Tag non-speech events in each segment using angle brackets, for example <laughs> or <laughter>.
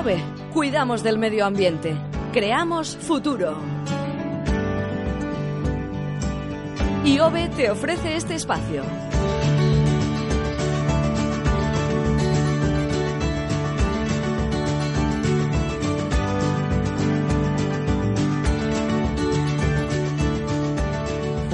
OVE, cuidamos del medio ambiente. Creamos futuro. Y OVE te ofrece este espacio.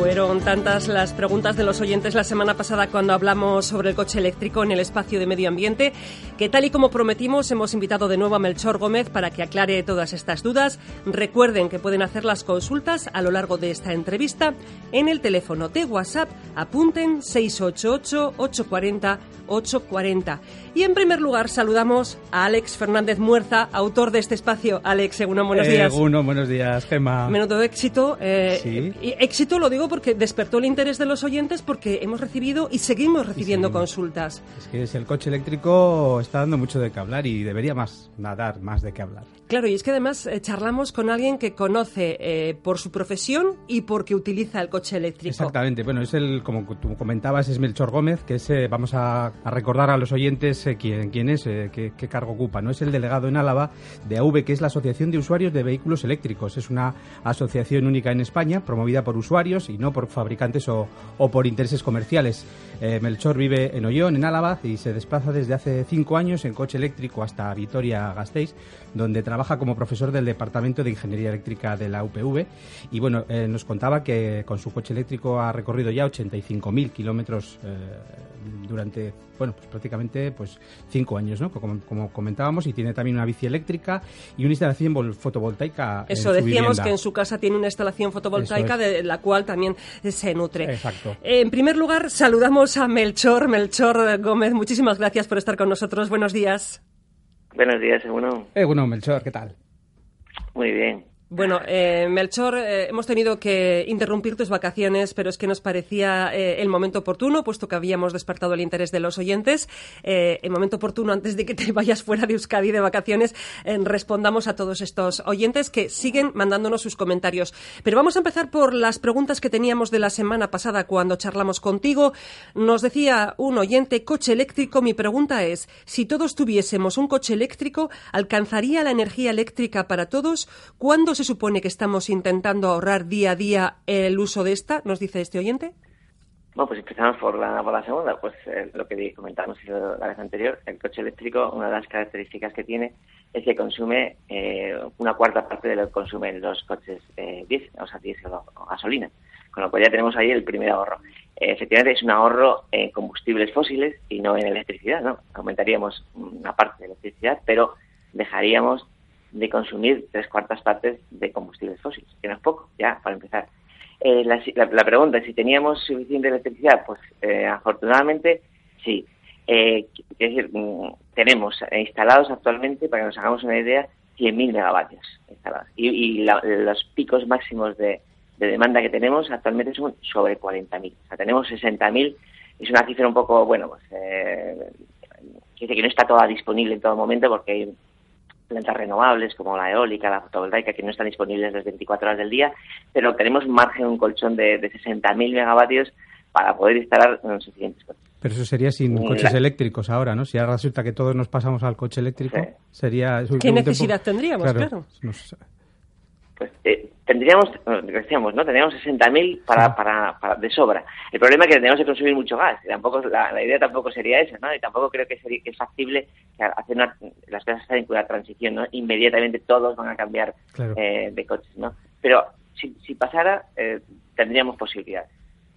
Fueron tantas las preguntas de los oyentes la semana pasada cuando hablamos sobre el coche eléctrico en el espacio de medio ambiente que tal y como prometimos hemos invitado de nuevo a Melchor Gómez para que aclare todas estas dudas. Recuerden que pueden hacer las consultas a lo largo de esta entrevista en el teléfono de WhatsApp. Apunten 688-840-840. Y en primer lugar saludamos a Alex Fernández Muerza, autor de este espacio. Alex, Egunon, buenos días. Egunon, buenos días, Gemma. Menudo éxito. Eh, Sí. y éxito lo digo porque despertó el interés de los oyentes porque hemos recibido y seguimos recibiendo seguimos. consultas. Es que si el coche eléctrico está dando mucho de qué hablar y debería más dar más de qué hablar. Claro, y es que además eh, charlamos con alguien que conoce eh, por su profesión y porque utiliza el coche eléctrico. Exactamente, bueno, es el, como tú comentabas, es Melchor Gómez, que es, eh, vamos a, a recordar a los oyentes eh, quién, quién es, eh, qué, qué cargo ocupa, ¿no? Es el delegado en Álava de AV, que es la Asociación de Usuarios de Vehículos Eléctricos. Es una asociación única en España, promovida por usuarios y no por fabricantes o, o por intereses comerciales. Eh, Melchor vive en Ollón, en Álava, y se desplaza desde hace cinco años en coche eléctrico hasta Vitoria-Gasteiz, donde trabaja como profesor del Departamento de Ingeniería Eléctrica de la UPV. Y bueno, eh, nos contaba que con su coche eléctrico ha recorrido ya 85.000 kilómetros eh, durante, bueno, pues prácticamente pues cinco años, ¿no? Como, como comentábamos, y tiene también una bici eléctrica y una instalación vol- fotovoltaica. Eso, en su decíamos vivienda. que en su casa tiene una instalación fotovoltaica es. de la cual también se nutre. Exacto. En primer lugar, saludamos a Melchor. Melchor Gómez, muchísimas gracias por estar con nosotros. Buenos días. Buenos días, uno. Eh, bueno, Melchor, ¿qué tal? Muy bien. Bueno, eh, Melchor, eh, hemos tenido que interrumpir tus vacaciones, pero es que nos parecía eh, el momento oportuno, puesto que habíamos despertado el interés de los oyentes. Eh, el momento oportuno, antes de que te vayas fuera de Euskadi de vacaciones, respondamos a todos estos oyentes que siguen mandándonos sus comentarios. Pero vamos a empezar por las preguntas que teníamos de la semana pasada cuando charlamos contigo. Nos decía un oyente, coche eléctrico. Mi pregunta es, si todos tuviésemos un coche eléctrico, ¿alcanzaría la energía eléctrica para todos? ¿Cuándo se supone que estamos intentando ahorrar día a día el uso de esta? Nos dice este oyente. Bueno, pues empezamos por la, por segunda. Pues eh, lo que comentábamos la vez anterior, el coche eléctrico, una de las características que tiene es que consume eh, una cuarta parte de lo que consumen los coches eh, diésel, o sea, diésel o gasolina. Con lo cual ya tenemos ahí el primer ahorro. Eh, efectivamente es un ahorro en combustibles fósiles y no en electricidad, ¿no? Aumentaríamos una parte de electricidad, pero dejaríamos de consumir tres cuartas partes de combustibles fósiles, que no es poco, ya, para empezar. Eh, la, la- la pregunta, si teníamos suficiente electricidad, pues eh, afortunadamente sí. Eh, es decir, mm, tenemos instalados actualmente, para que nos hagamos una idea, 100.000 megavatios instalados. Y, y la- los picos máximos de, de demanda que tenemos actualmente son sobre 40.000. O sea, tenemos 60.000. Es una cifra un poco, bueno, pues, eh, dice que no está toda disponible en todo momento porque hay plantas renovables como la eólica, la fotovoltaica, que no están disponibles las 24 horas del día, pero tenemos margen, un colchón de, de 60.000 megavatios para poder instalar los suficientes coches. Pero eso sería sin coches la- eléctricos ahora, ¿no? Si ahora resulta que todos nos pasamos al coche eléctrico, Sí. sería... ¿Qué tiempo- necesidad tendríamos? Claro. nos- Pues eh, tendríamos, decíamos, ¿no? Tendríamos 60.000 para, para, para, de sobra. El problema es que tenemos que consumir mucho gas. Y tampoco, la, la idea tampoco sería esa, ¿no? Y tampoco creo que, sería, que es factible que hacer una, las cosas están en una transición, ¿no? Inmediatamente todos van a cambiar Claro. eh, de coches, ¿no? Pero si, si pasara, eh, tendríamos posibilidades.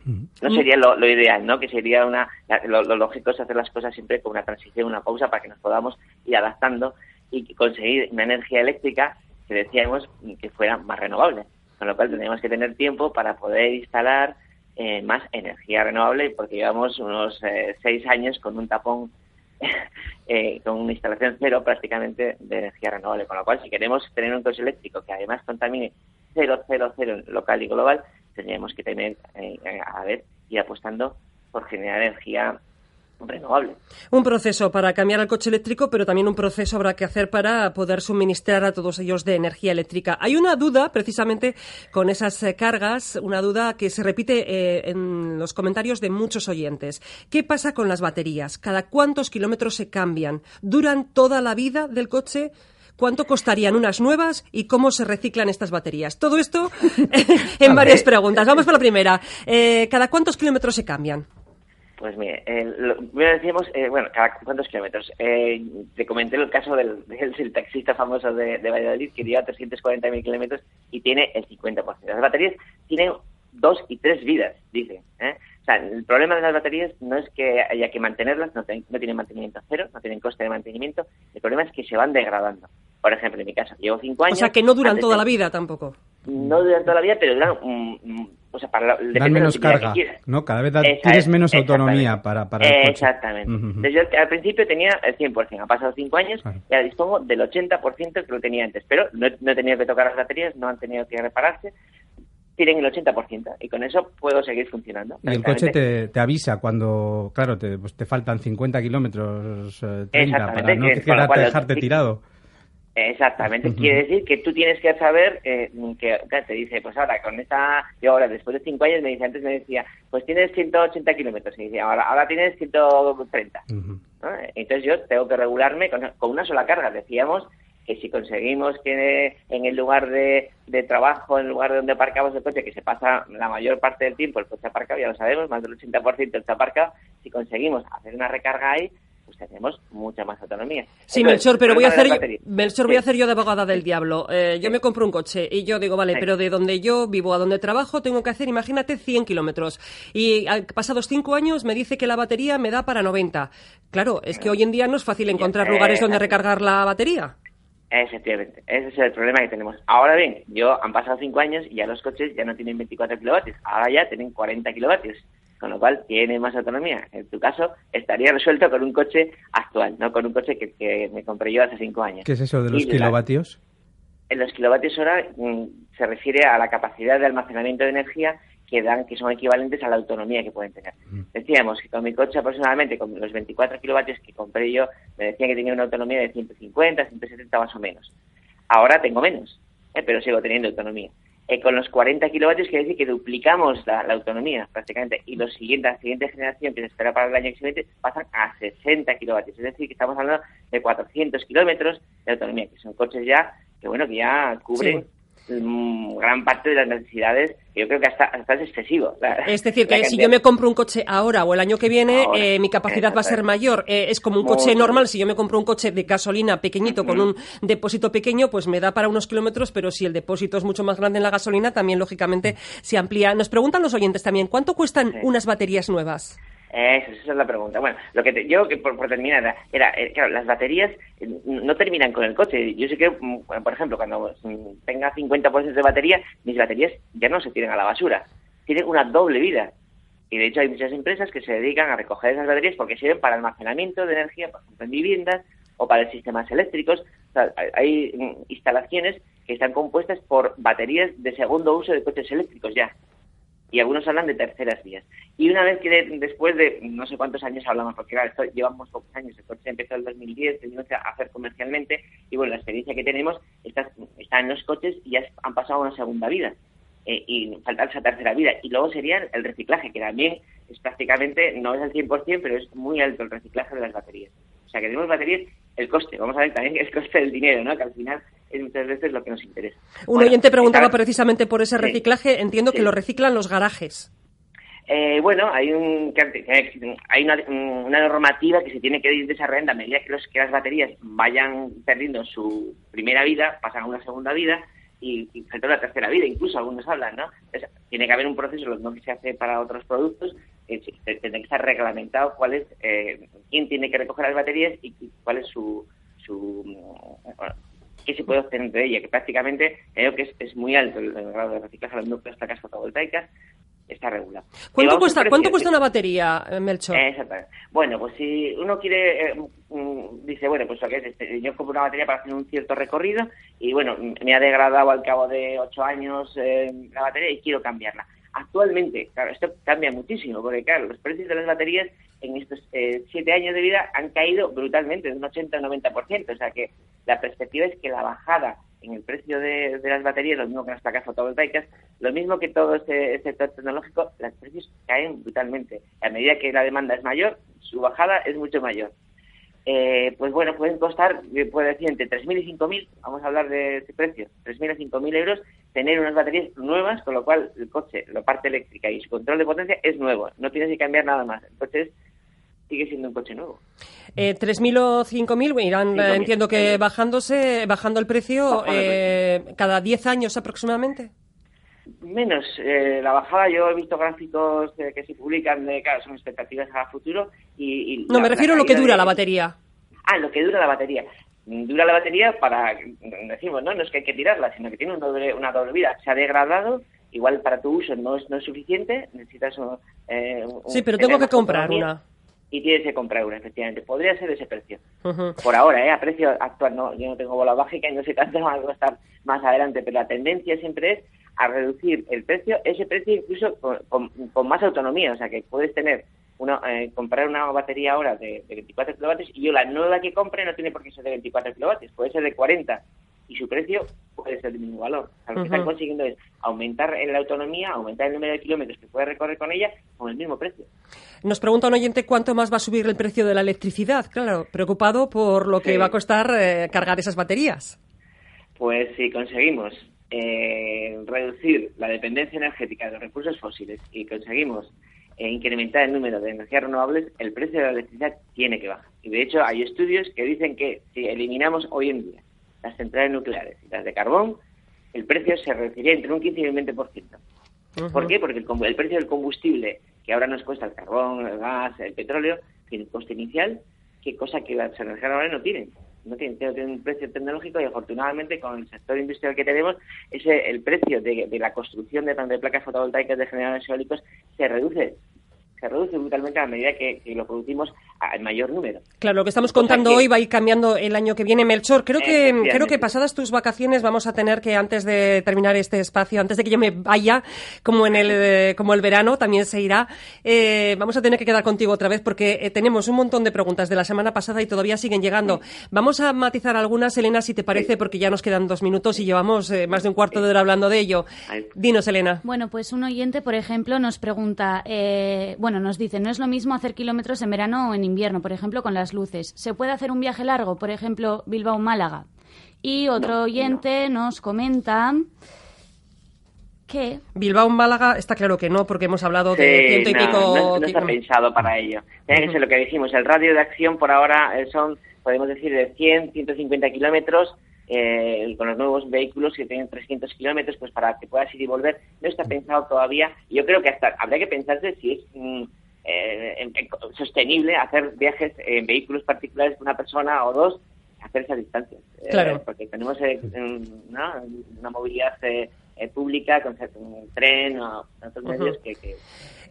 Ujú. No sería lo, lo ideal, ¿no? Que sería una la- lo, lo lógico es hacer las cosas siempre con una transición, una pausa para que nos podamos ir adaptando y conseguir una energía eléctrica que decíamos que fuera más renovable. Con lo cual tendríamos que tener tiempo para poder instalar eh, más energía renovable porque llevamos unos eh, seis años con un tapón <laughs> eh, con una instalación cero prácticamente de energía renovable. Con lo cual, si queremos tener un coche eléctrico que además contamine cero, cero, cero local y global, tendríamos que tener, eh, a ver, ir apostando por generar energía renovable. Un proceso para cambiar al coche eléctrico, pero también un proceso habrá que hacer para poder suministrar a todos ellos de energía eléctrica. Hay una duda, precisamente, con esas eh, cargas, una duda que se repite eh, en los comentarios de muchos oyentes. ¿Qué pasa con las baterías? ¿Cada cuántos kilómetros se cambian? ¿Duran toda la vida del coche? ¿Cuánto costarían unas nuevas y cómo se reciclan estas baterías? Todo esto <laughs> en varias preguntas. Vamos por la primera. Eh, ¿Cada cuántos kilómetros se cambian? Pues mire, decimos, eh, bueno, cada cuántos kilómetros. Eh, te comenté el caso del, del, taxista famoso de, de, Valladolid que lleva 340.000 kilómetros y tiene el 50%. Las baterías tienen dos y tres vidas, dicen. ¿eh? O sea, el problema de las baterías no es que haya que mantenerlas, no, no tienen mantenimiento cero, no tienen coste de mantenimiento. El problema es que se van degradando. Por ejemplo, en mi caso, llevo cinco años. O sea, que no duran toda la vida tampoco. No duran toda la vida, pero duran. O sea, para Dan menos carga, ¿no? Cada vez tienes menos autonomía para, para el coche. Exactamente. Yo al principio tenía el 100%, ha pasado cinco años y ahora dispongo del 80% que lo tenía antes, pero no, no he tenido que tocar las baterías, no han tenido que repararse, tienen el 80% y con eso puedo seguir funcionando. Y el coche te, te avisa cuando, claro, te, pues te faltan 50 kilómetros, 30, eh, para no quedarte, dejarte tirado. Exactamente, quiere decir que tú tienes que saber eh, que, te dice, pues ahora con esta, yo ahora después de cinco años me dice, antes me decía, pues tienes 180 kilómetros, y decía, ahora, ahora tienes 130. Entonces yo tengo que regularme con, con, una sola carga, decíamos que si conseguimos que en el lugar de, de, trabajo, en el lugar de donde aparcamos el coche, que se pasa la mayor parte del tiempo el coche aparcado, ya lo sabemos, más del 80% está aparcado, si conseguimos hacer una recarga ahí, pues tenemos mucha más autonomía. Sí, Melchor, pero voy a hacer, yo, Melchor, voy a hacer yo de abogada del diablo. Eh, yo me compro un coche y yo digo, vale, pero de donde yo vivo a donde trabajo tengo que hacer, imagínate, 100 kilómetros. Y pasados cinco años me dice que la batería me da para 90. Claro, es que hoy en día no es fácil encontrar lugares donde recargar la batería. Efectivamente, ese es el problema que tenemos. Ahora bien, yo han pasado cinco años y ya los coches ya no tienen 24 kilovatios, ahora ya tienen 40 kilovatios con lo cual tiene más autonomía. En tu caso, estaría resuelto con un coche actual, no con un coche que, me compré yo hace cinco años. ¿Qué es eso de los kilovatios? en los kilovatios hora mm, se refiere a la capacidad de almacenamiento de energía que dan, que son equivalentes a la autonomía que pueden tener. Decíamos que con mi coche aproximadamente, con los 24 kilovatios que compré yo, me decía que tenía una autonomía de 150, 170 más o menos. Ahora tengo menos, ¿eh? pero sigo teniendo autonomía. Eh, con los 40 kilovatios quiere decir que duplicamos la, autonomía prácticamente y los siguientes, la siguiente generación que se espera para el año siguiente pasan a 60 kilovatios. Es decir, que estamos hablando de 400 kilómetros de autonomía, que son coches ya que bueno que ya cubren gran parte de las necesidades, yo creo que hasta, hasta es excesivo. <laughs> es decir, que si yo me compro un coche ahora o el año que viene, eh, mi capacidad va a ser mayor. Eh, es como un coche normal, si yo me compro un coche de gasolina pequeñito con un depósito pequeño, pues me da para unos kilómetros, pero si el depósito es mucho más grande en la gasolina, también lógicamente se amplía. Nos preguntan los oyentes también, ¿cuánto cuestan unas baterías nuevas? Esa, esa es la pregunta. Bueno, lo que yo, que por, terminar, era, eh, claro, las baterías eh, no terminan con el coche. Yo sé que, mm, por ejemplo, cuando mm, tenga 50% de batería, mis baterías ya no se tiran a la basura. Tienen una doble vida. Y de hecho hay muchas empresas que se dedican a recoger esas baterías porque sirven para almacenamiento de energía, por ejemplo, en viviendas o para sistemas eléctricos. hay mm, instalaciones que están compuestas por baterías de segundo uso de coches eléctricos ya y algunos hablan de terceras vías. Y una vez que después de no sé cuántos años hablamos, porque claro, esto, llevamos pocos años, el coche empezó en el 2010, tenemos que hacer comercialmente, y bueno, la experiencia que tenemos está, está en los coches y ya han pasado una segunda vida. Eh, y falta esa tercera vida. Y luego sería el reciclaje, que también es prácticamente, no es al 100%, pero es muy alto el reciclaje de las baterías. O sea, que tenemos baterías, el coste, vamos a ver también el coste del dinero, ¿no? Que al final es muchas veces lo que nos interesa. Un oyente preguntaba precisamente por ese reciclaje. Entiendo que lo reciclan los garajes. Eh, bueno, hay un hay una, normativa que se tiene que ir desarrollando a medida que, los, que las baterías vayan perdiendo su primera vida, pasan a una segunda vida y, y falta una tercera vida, incluso algunos hablan, ¿no? tiene que haber un proceso, lo mismo que se hace para otros productos, eh, tiene que estar reglamentado cuál es, eh, quién tiene que recoger las baterías y, cuál es su, su qué se puede obtener de ella, que prácticamente creo que es, muy alto el, grado de reciclaje de las placas fotovoltaicas, está regulado. ¿Cuánto cuesta, ¿cuánto cuesta una batería, eh, Melchor? Exactamente. Bueno, pues si uno quiere, eh, mm, dice, bueno, pues este, yo compro una batería para hacer un cierto recorrido y bueno, me ha degradado al cabo de ocho años eh, la batería y quiero cambiarla. Actualmente, claro, esto cambia muchísimo, porque claro, los precios de las baterías en estos siete años de vida han caído brutalmente, de un 80 al 90%, o sea que la perspectiva es que la bajada en el precio de, las baterías, lo mismo que las placas fotovoltaicas, lo mismo que todo este sector tecnológico, los precios caen brutalmente. A medida que la demanda es mayor, su bajada es mucho mayor. eh, pues bueno, pueden costar, puede decir, entre 3.000 y 5.000, vamos a hablar de ese precio, 3.000 a 5.000 euros, tener unas baterías nuevas, con lo cual el coche, la parte eléctrica y su control de potencia es nuevo, no tienes que cambiar nada más. Entonces, sigue siendo un coche nuevo. Eh, ¿3.000 o 5.000? Irán, eh, entiendo que bajándose, bajando el precio eh, cada 10 años aproximadamente. Menos. Eh, la bajada, yo he visto gráficos que se publican de, claro, son expectativas a futuro y... no, me refiero a lo que dura la batería. Ah, lo que dura la batería. Dura la batería para, decimos, no, no es que hay que tirarla, sino que tiene una doble, una doble vida. Se ha degradado, igual para tu uso no es, no es suficiente, necesitas un... sí, pero tengo que comprar una y tienes que comprar una, efectivamente. Podría ser ese precio. Por ahora, ¿eh? a precio actual, no, yo no tengo bola mágica y no sé cuánto va a costar más adelante, pero la tendencia siempre es a reducir el precio, ese precio incluso con, con, más autonomía, o sea que puedes tener una, eh, comprar una batería ahora de, de 24 kilovatios y yo la nueva que compre no tiene por qué ser de 24 kilovatios, puede ser de 40 y su precio puede ser del mismo valor. O sea, lo que están consiguiendo es aumentar la autonomía, aumentar el número de kilómetros que puede recorrer con ella con el mismo precio. Nos pregunta un oyente cuánto más va a subir el precio de la electricidad. Claro, preocupado por lo que va a costar eh, cargar esas baterías. Pues si conseguimos eh, reducir la dependencia energética de los recursos fósiles y conseguimos eh, incrementar el número de energías renovables, el precio de la electricidad tiene que bajar. Y de hecho hay estudios que dicen que si eliminamos hoy en día las centrales nucleares y las de carbón, el precio se reduciría entre un 15 y un 20%. ¿Por qué? Porque el, precio del combustible, que ahora nos cuesta el carbón, el gas, el petróleo, tiene un coste inicial, que cosa que las energías renovables no tienen. No tienen un precio tecnológico y afortunadamente con el sector industrial que tenemos, ese, el precio de, la construcción de, de placas fotovoltaicas de generadores eólicos se reduce se reduce brutalmente a medida que, lo producimos en mayor número. Claro, lo que estamos contando hoy va a ir cambiando el año que viene. Melchor, creo que, creo que pasadas tus vacaciones vamos a tener que, antes de terminar este espacio, antes de que yo me vaya, como en el, eh, como el verano, también se irá, eh, vamos a tener que quedar contigo otra vez porque eh, tenemos un montón de preguntas de la semana pasada y todavía siguen llegando. Vamos a matizar algunas, Elena, si te parece, porque ya nos quedan dos minutos y llevamos más de un cuarto de hora hablando de ello. Dinos, Elena. Bueno, pues un oyente, por ejemplo, nos pregunta, bueno, nos dice, no es lo mismo hacer kilómetros en verano o en invierno, por ejemplo, con las luces. ¿Se puede hacer un viaje largo, por ejemplo, Bilbao-Málaga? Y otro oyente nos comenta que... Bilbao-Málaga está claro que no, porque hemos hablado de ciento y pico... No, está pensado para ello. Tiene que ser lo que dijimos, el radio de acción por ahora eh, son, podemos decir, de 100, 150 kilómetros, eh, con los nuevos vehículos que tienen 300 kilómetros, pues para que puedas ir y volver, no está pensado todavía. Yo creo que hasta habría que pensarse si es mm, eh, sostenible hacer viajes en vehículos particulares de una persona o dos, hacer esas distancias. Eh, claro. porque tenemos una movilidad pública con un tren o otros medios que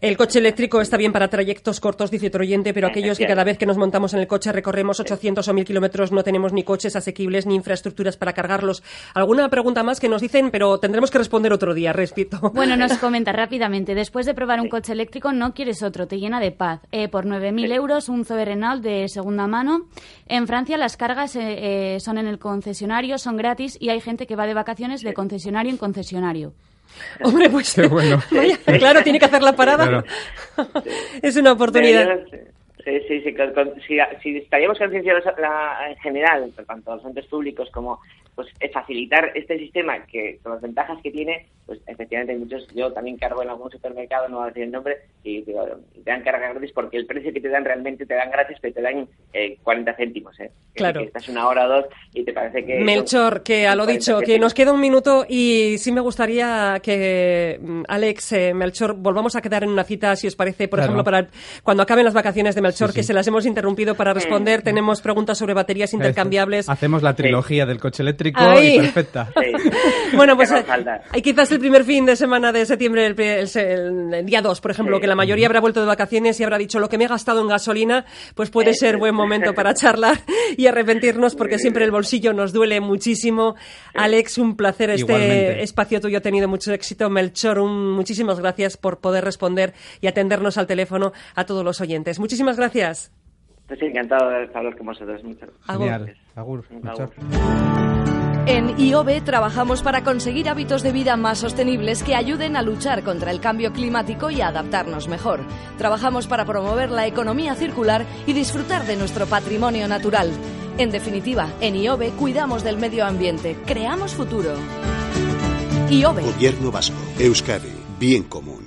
el coche eléctrico está bien para trayectos cortos, dice otro oyente, pero aquellos que cada vez que nos montamos en el coche recorremos 800 o 1000 kilómetros no tenemos ni coches asequibles ni infraestructuras para cargarlos. ¿Alguna pregunta más que nos dicen? Pero tendremos que responder otro día, respito. Bueno, nos <laughs> comenta rápidamente. Después de probar un coche eléctrico, no quieres otro, te llena de paz. Eh, por 9.000 euros, un Zoe Renault de segunda mano. En Francia las cargas eh, eh, son en el concesionario, son gratis y hay gente que va de vacaciones de concesionario en concesionario. <laughs> Hombre, pues bueno. <laughs> claro, tiene que hacer la parada. <laughs> es una oportunidad. Sí, sí, sí. Si, estaríamos concienciados en general, tanto los entes públicos como pues facilitar este sistema que con las ventajas que tiene, pues efectivamente hay muchos, yo también cargo en algún supermercado, no voy a decir el nombre, y, te dan carga gratis porque el precio que te dan realmente te dan gratis, pero te dan eh, 40 céntimos, ¿eh? Claro. Que estás una hora o dos y te parece que... Melchor, que a lo dicho, que nos queda un minuto y sí me gustaría que mm, Alex, eh, Melchor, volvamos a quedar en una cita, si os parece, por ejemplo, para cuando acaben las vacaciones de Melchor, que se las hemos interrumpido para responder, tenemos preguntas sobre baterías intercambiables. Hacemos la trilogía del coche eléctrico perfecta. <laughs> bueno, pues hay quizás el primer fin de semana de septiembre, el, día 2, por ejemplo, que la mayoría habrá vuelto de vacaciones y habrá dicho lo que me he gastado en gasolina, pues puede ser buen momento para charlar y arrepentirnos porque siempre el bolsillo nos duele muchísimo. Alex, un placer este espacio tuyo ha tenido mucho éxito. Melchor, muchísimas gracias por poder responder y atendernos al teléfono a todos los oyentes. Muchísimas gracias. Pues encantado de hablar con vosotros. Muchas gracias. Agur. En IOBE trabajamos para conseguir hábitos de vida más sostenibles que ayuden a luchar contra el cambio climático y a adaptarnos mejor. Trabajamos para promover la economía circular y disfrutar de nuestro patrimonio natural. En definitiva, en IOBE cuidamos del medio ambiente, creamos futuro. IOBE. Gobierno Vasco, Euskadi, bien común.